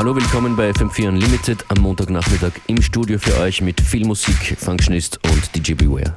Hallo, willkommen bei FM4 Unlimited am Montagnachmittag im Studio für euch mit viel Musik, Functionist und DJ Beware.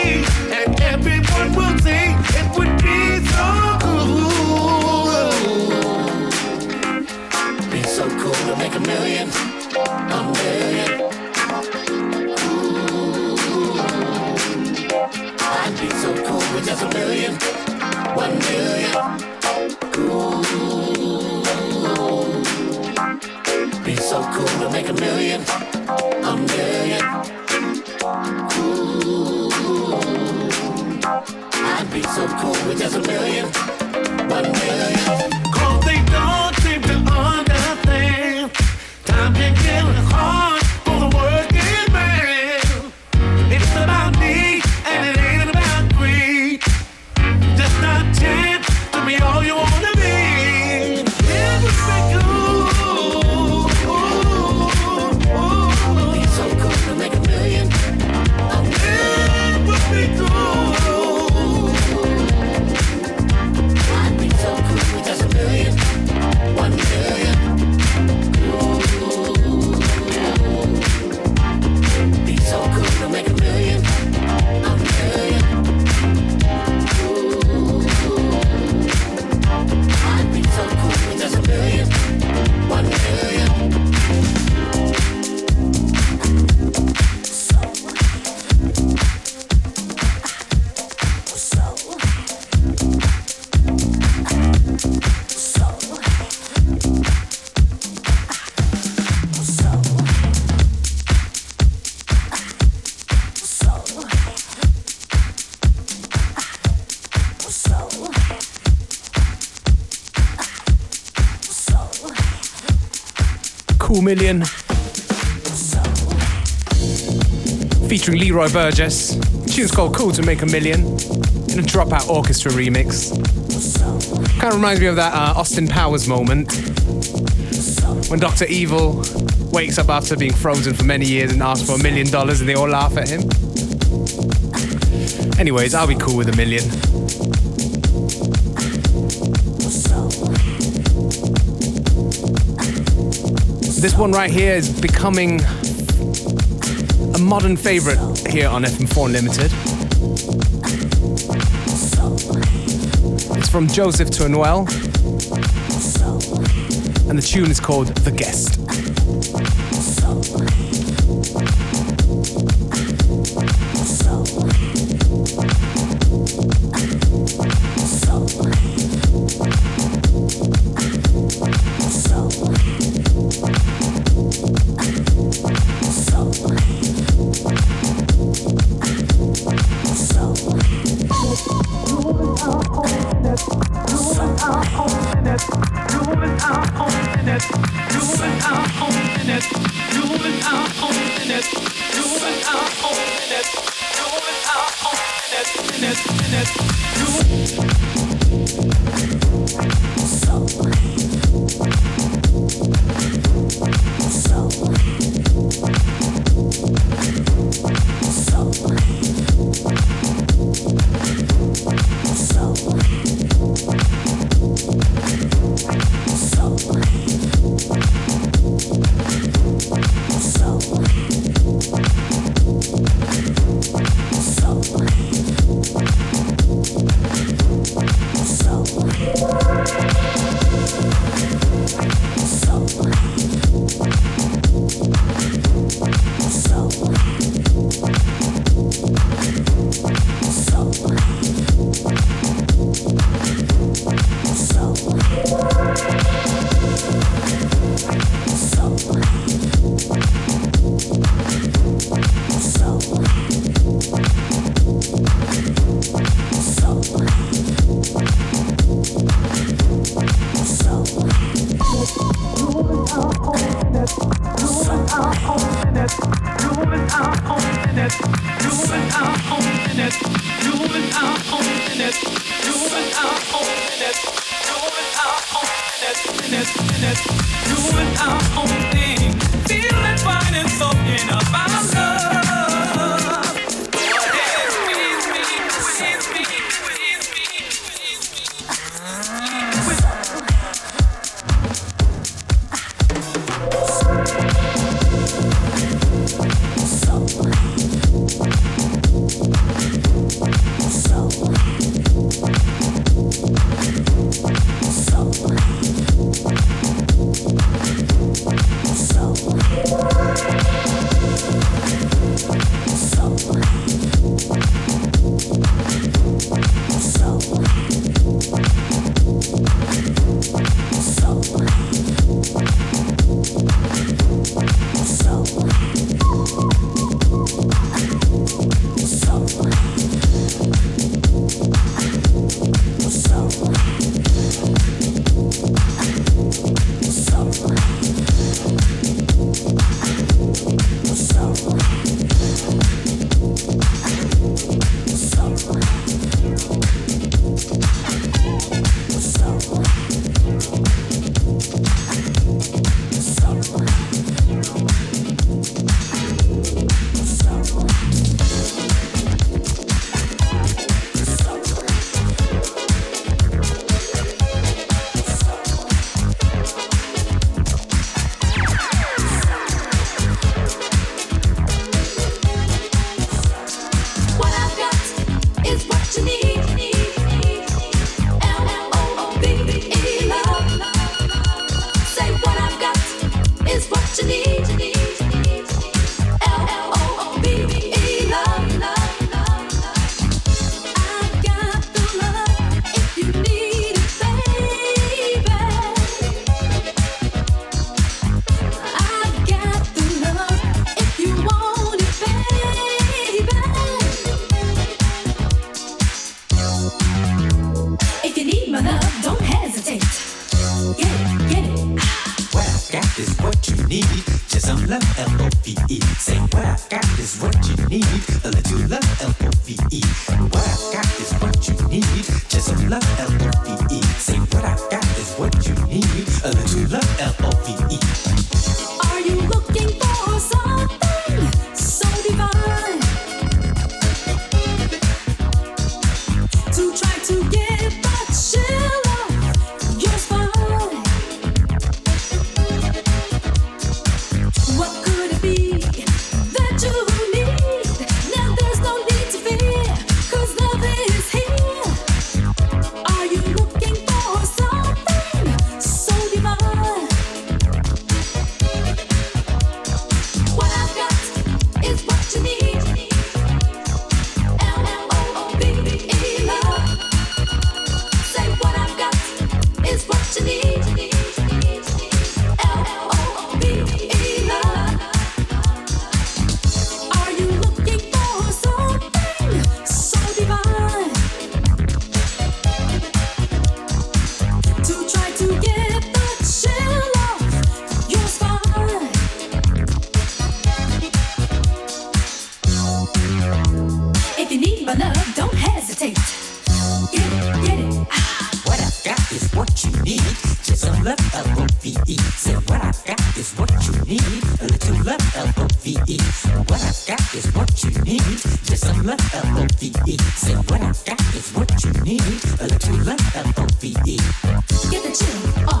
million, one million. Cool. Be so cool to make a million, a million. Cool. I'd be so cool with just a million. Million. Featuring Leroy Burgess. tune's called Cool to Make a Million in a Dropout Orchestra remix. Kind of reminds me of that uh, Austin Powers moment when Dr. Evil wakes up after being frozen for many years and asks for a million dollars and they all laugh at him. Anyways, I'll be cool with a million. This one right here is becoming a modern favorite here on FM4 Unlimited. It's from Joseph to Noel, and the tune is called The Guest. If you need my love, don't hesitate. Get it, get it. Ah. What I've got is what you need. Just some love, L-O-V-E. Say what I've got is what you need. A little love, L-O-V-E. What I've got is what you need. Just some love, L-O-V-E. Say what I've got is what you need. A little love, L-O-V-E. Get the chill off.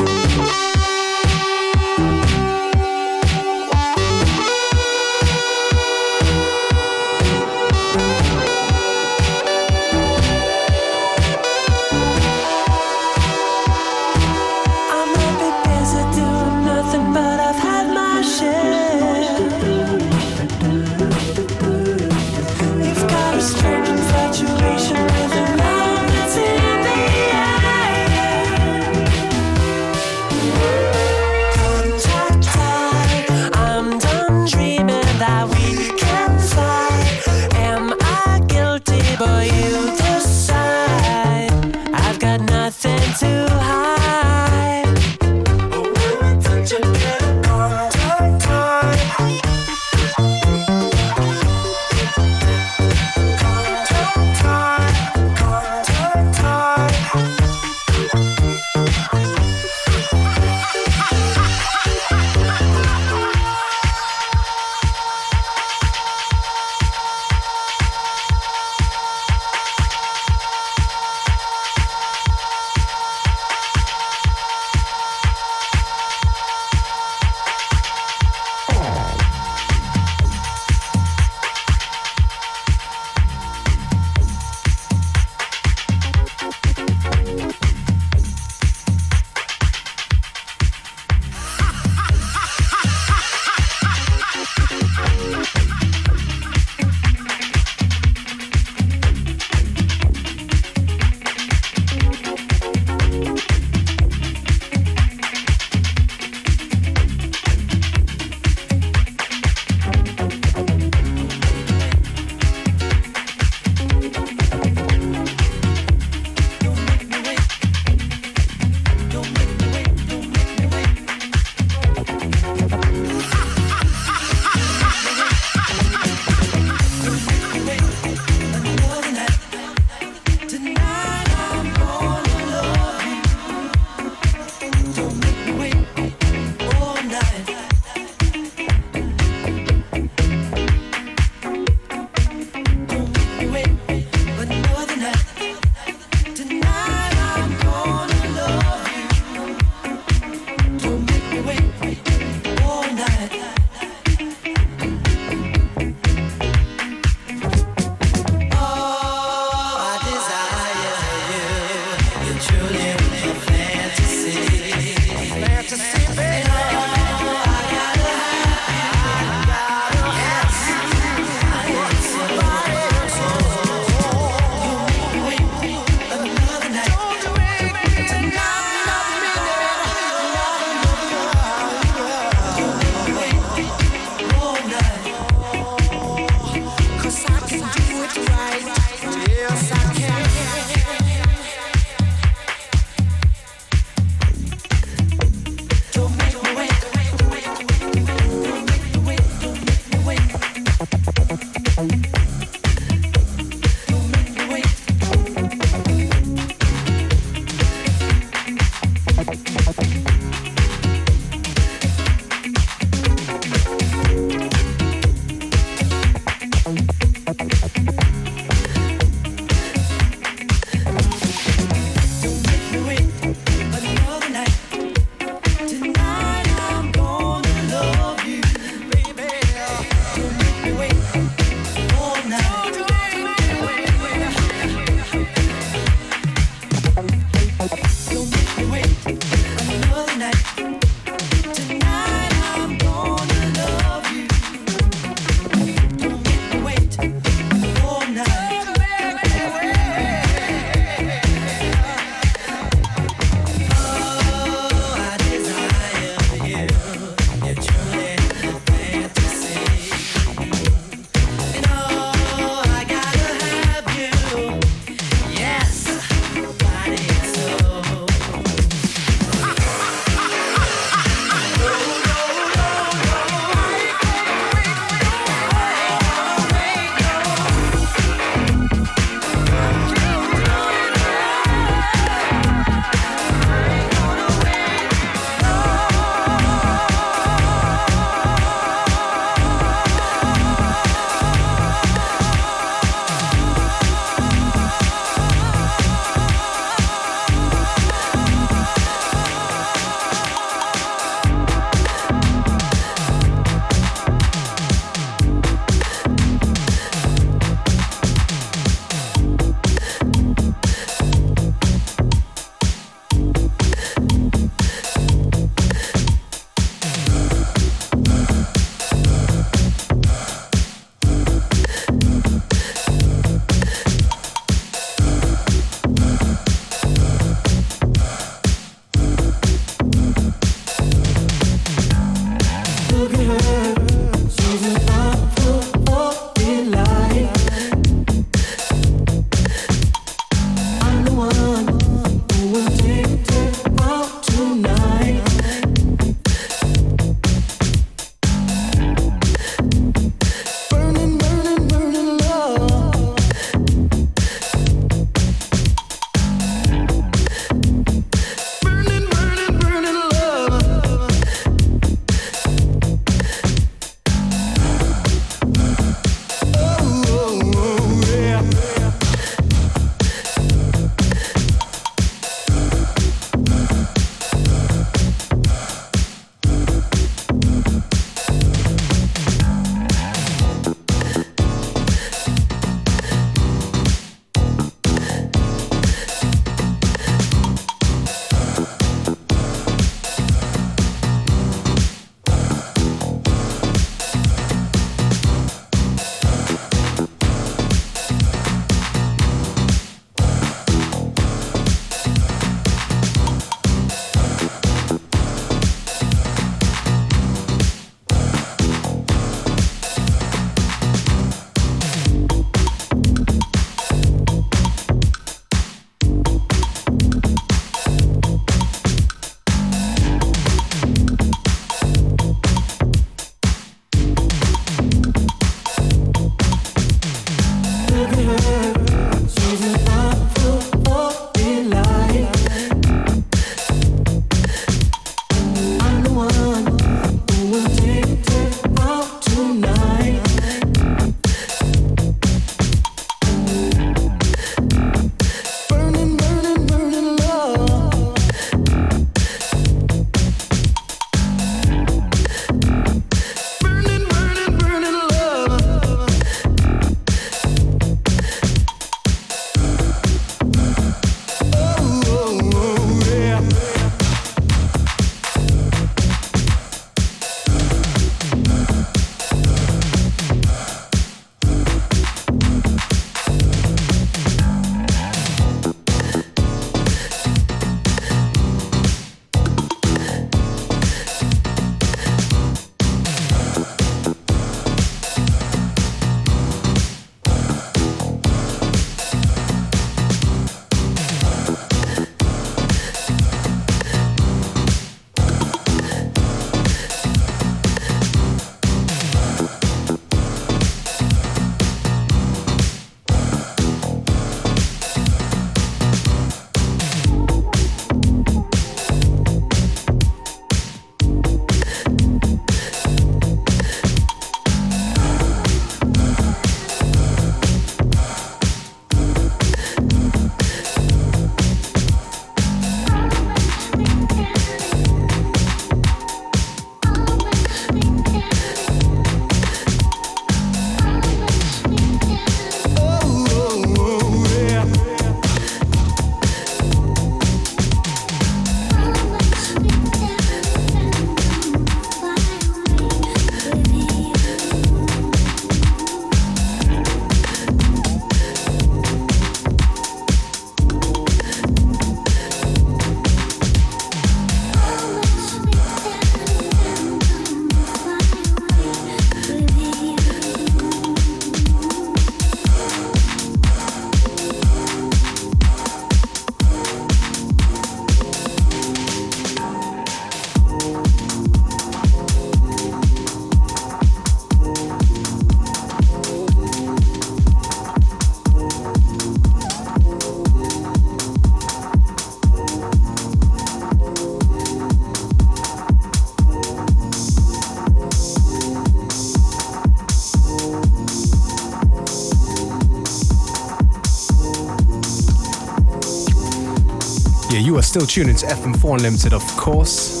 Still tuning to FM4 Unlimited, of course,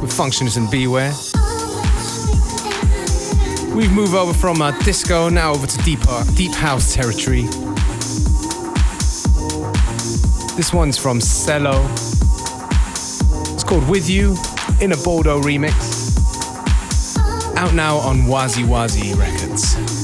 with Functionist and Beware. We've moved over from uh, disco now over to deeper, deep house territory. This one's from Cello. It's called With You in a Bordeaux remix. Out now on Wazi Wazi Records.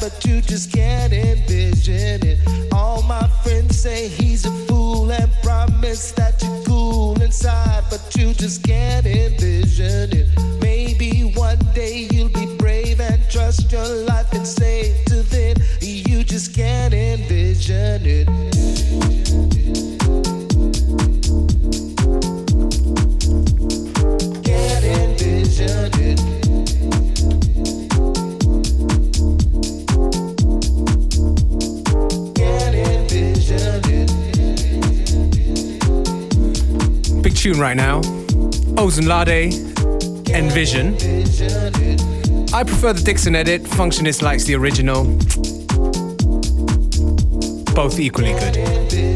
but you just can't envision it. All my friends say he's a fool and promise that you're cool inside, but you just can't envision it. Maybe one day you'll be brave and trust your life and save to then. You just can't envision it. Right now. Osunlade, Envision. I prefer the Dixon edit. Functionist likes the original. Both equally good.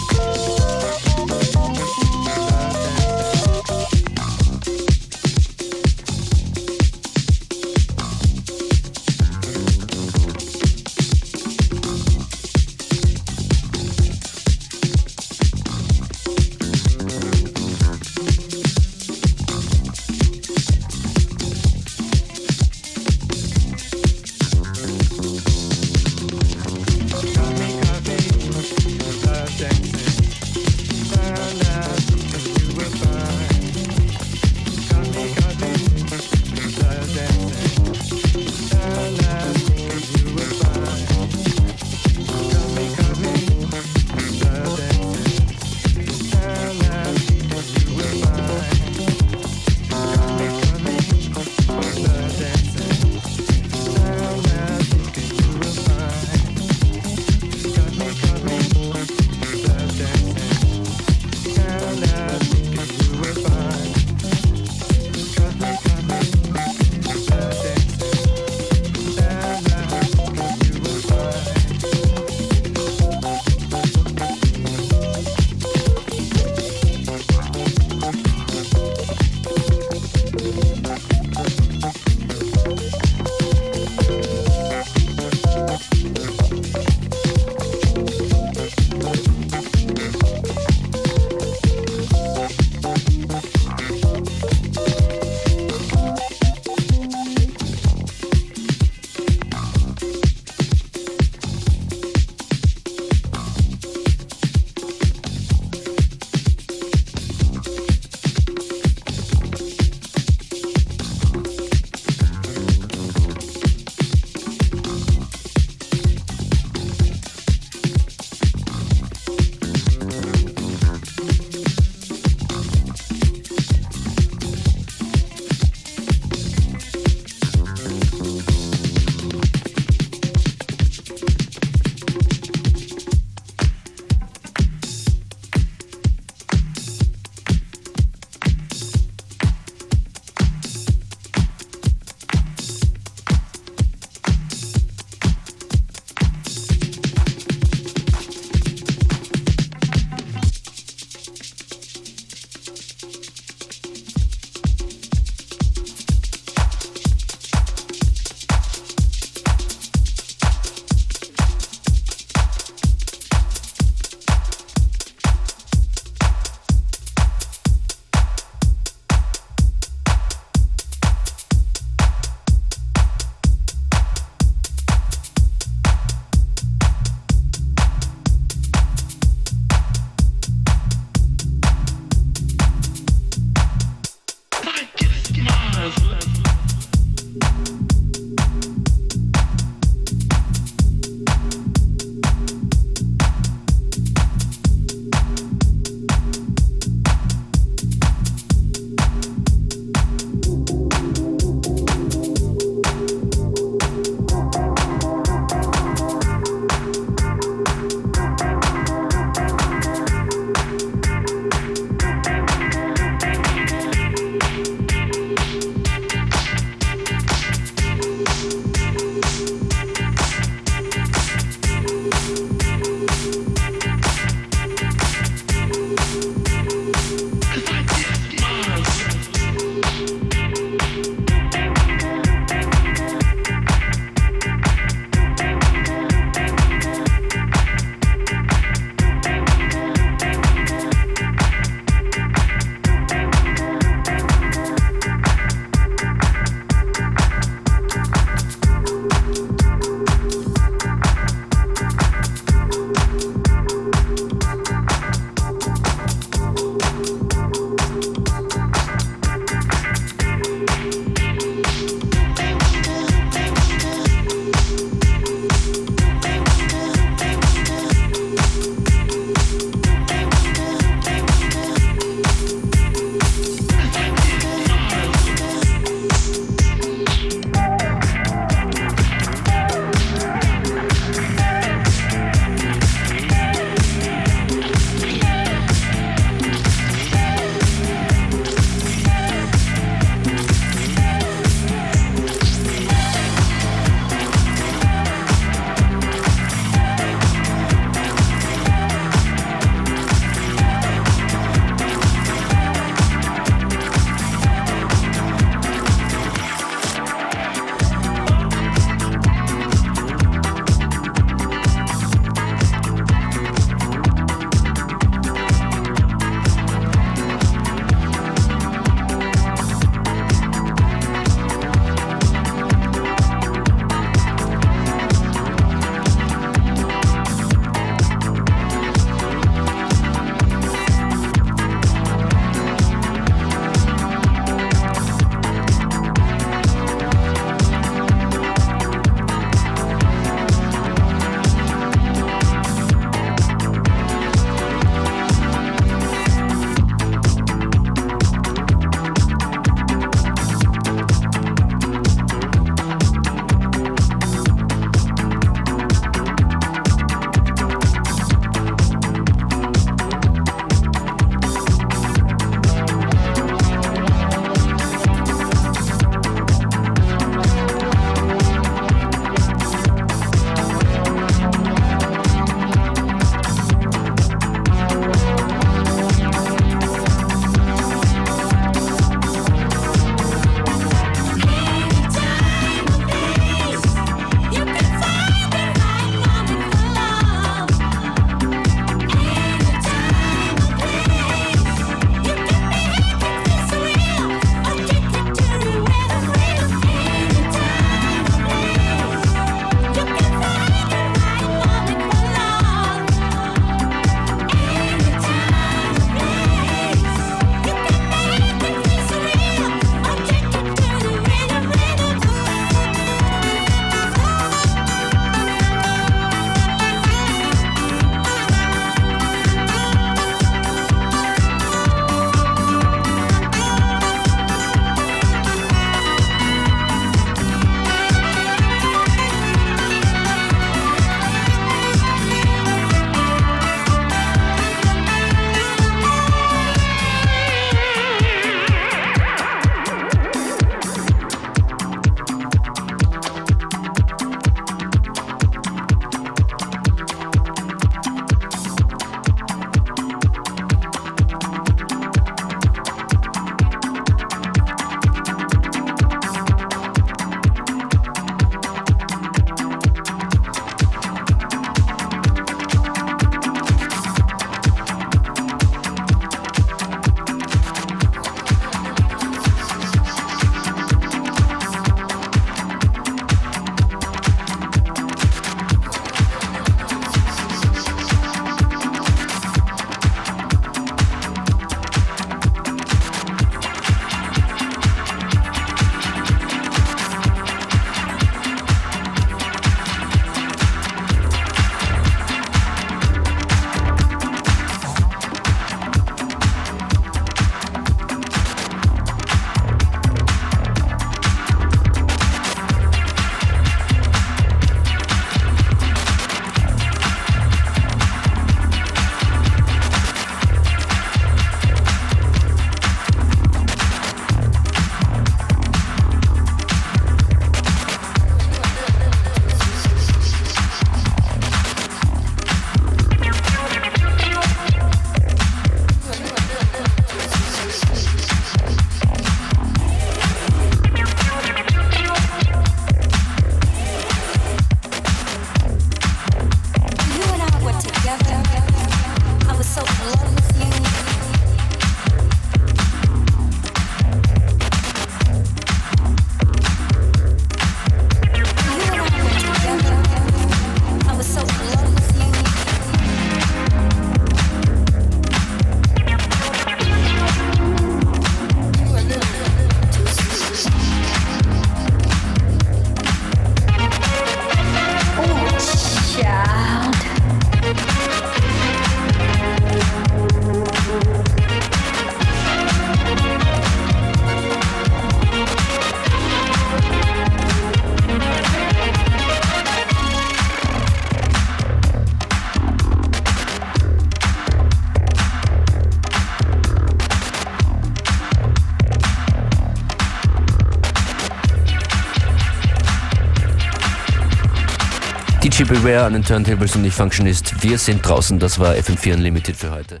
Beware an den Turntables und ich Functionist. Wir sind draußen, das war FM4 Unlimited für heute.